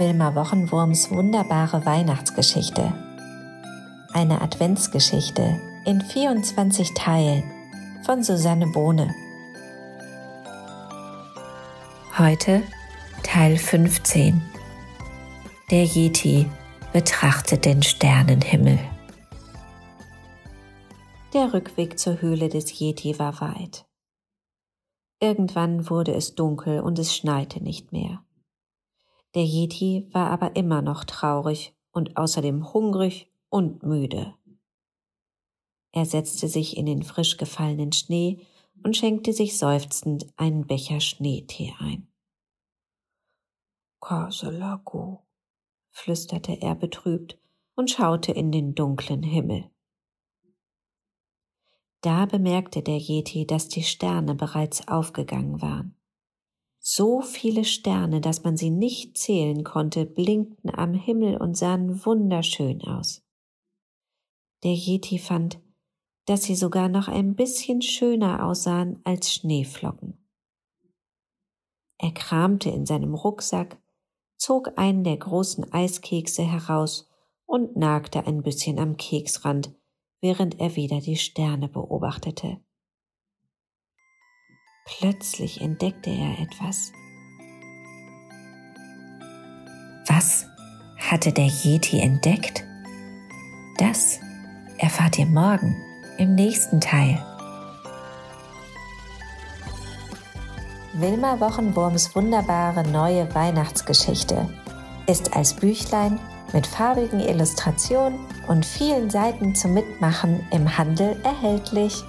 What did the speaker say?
Wilma Wochenwurms wunderbare Weihnachtsgeschichte. Eine Adventsgeschichte in 24 Teilen von Susanne Bohne. Heute Teil 15. Der Yeti betrachtet den Sternenhimmel. Der Rückweg zur Höhle des Yeti war weit. Irgendwann wurde es dunkel und es schneite nicht mehr. Der Yeti war aber immer noch traurig und außerdem hungrig und müde. Er setzte sich in den frisch gefallenen Schnee und schenkte sich seufzend einen Becher Schneetee ein. Kaselaku, flüsterte er betrübt und schaute in den dunklen Himmel. Da bemerkte der Yeti, dass die Sterne bereits aufgegangen waren. So viele Sterne, dass man sie nicht zählen konnte, blinkten am Himmel und sahen wunderschön aus. Der Yeti fand, dass sie sogar noch ein bisschen schöner aussahen als Schneeflocken. Er kramte in seinem Rucksack, zog einen der großen Eiskekse heraus und nagte ein bisschen am Keksrand, während er wieder die Sterne beobachtete. Plötzlich entdeckte er etwas. Was hatte der Yeti entdeckt? Das erfahrt ihr morgen im nächsten Teil. Wilma Wochenwurms wunderbare neue Weihnachtsgeschichte ist als Büchlein mit farbigen Illustrationen und vielen Seiten zum Mitmachen im Handel erhältlich.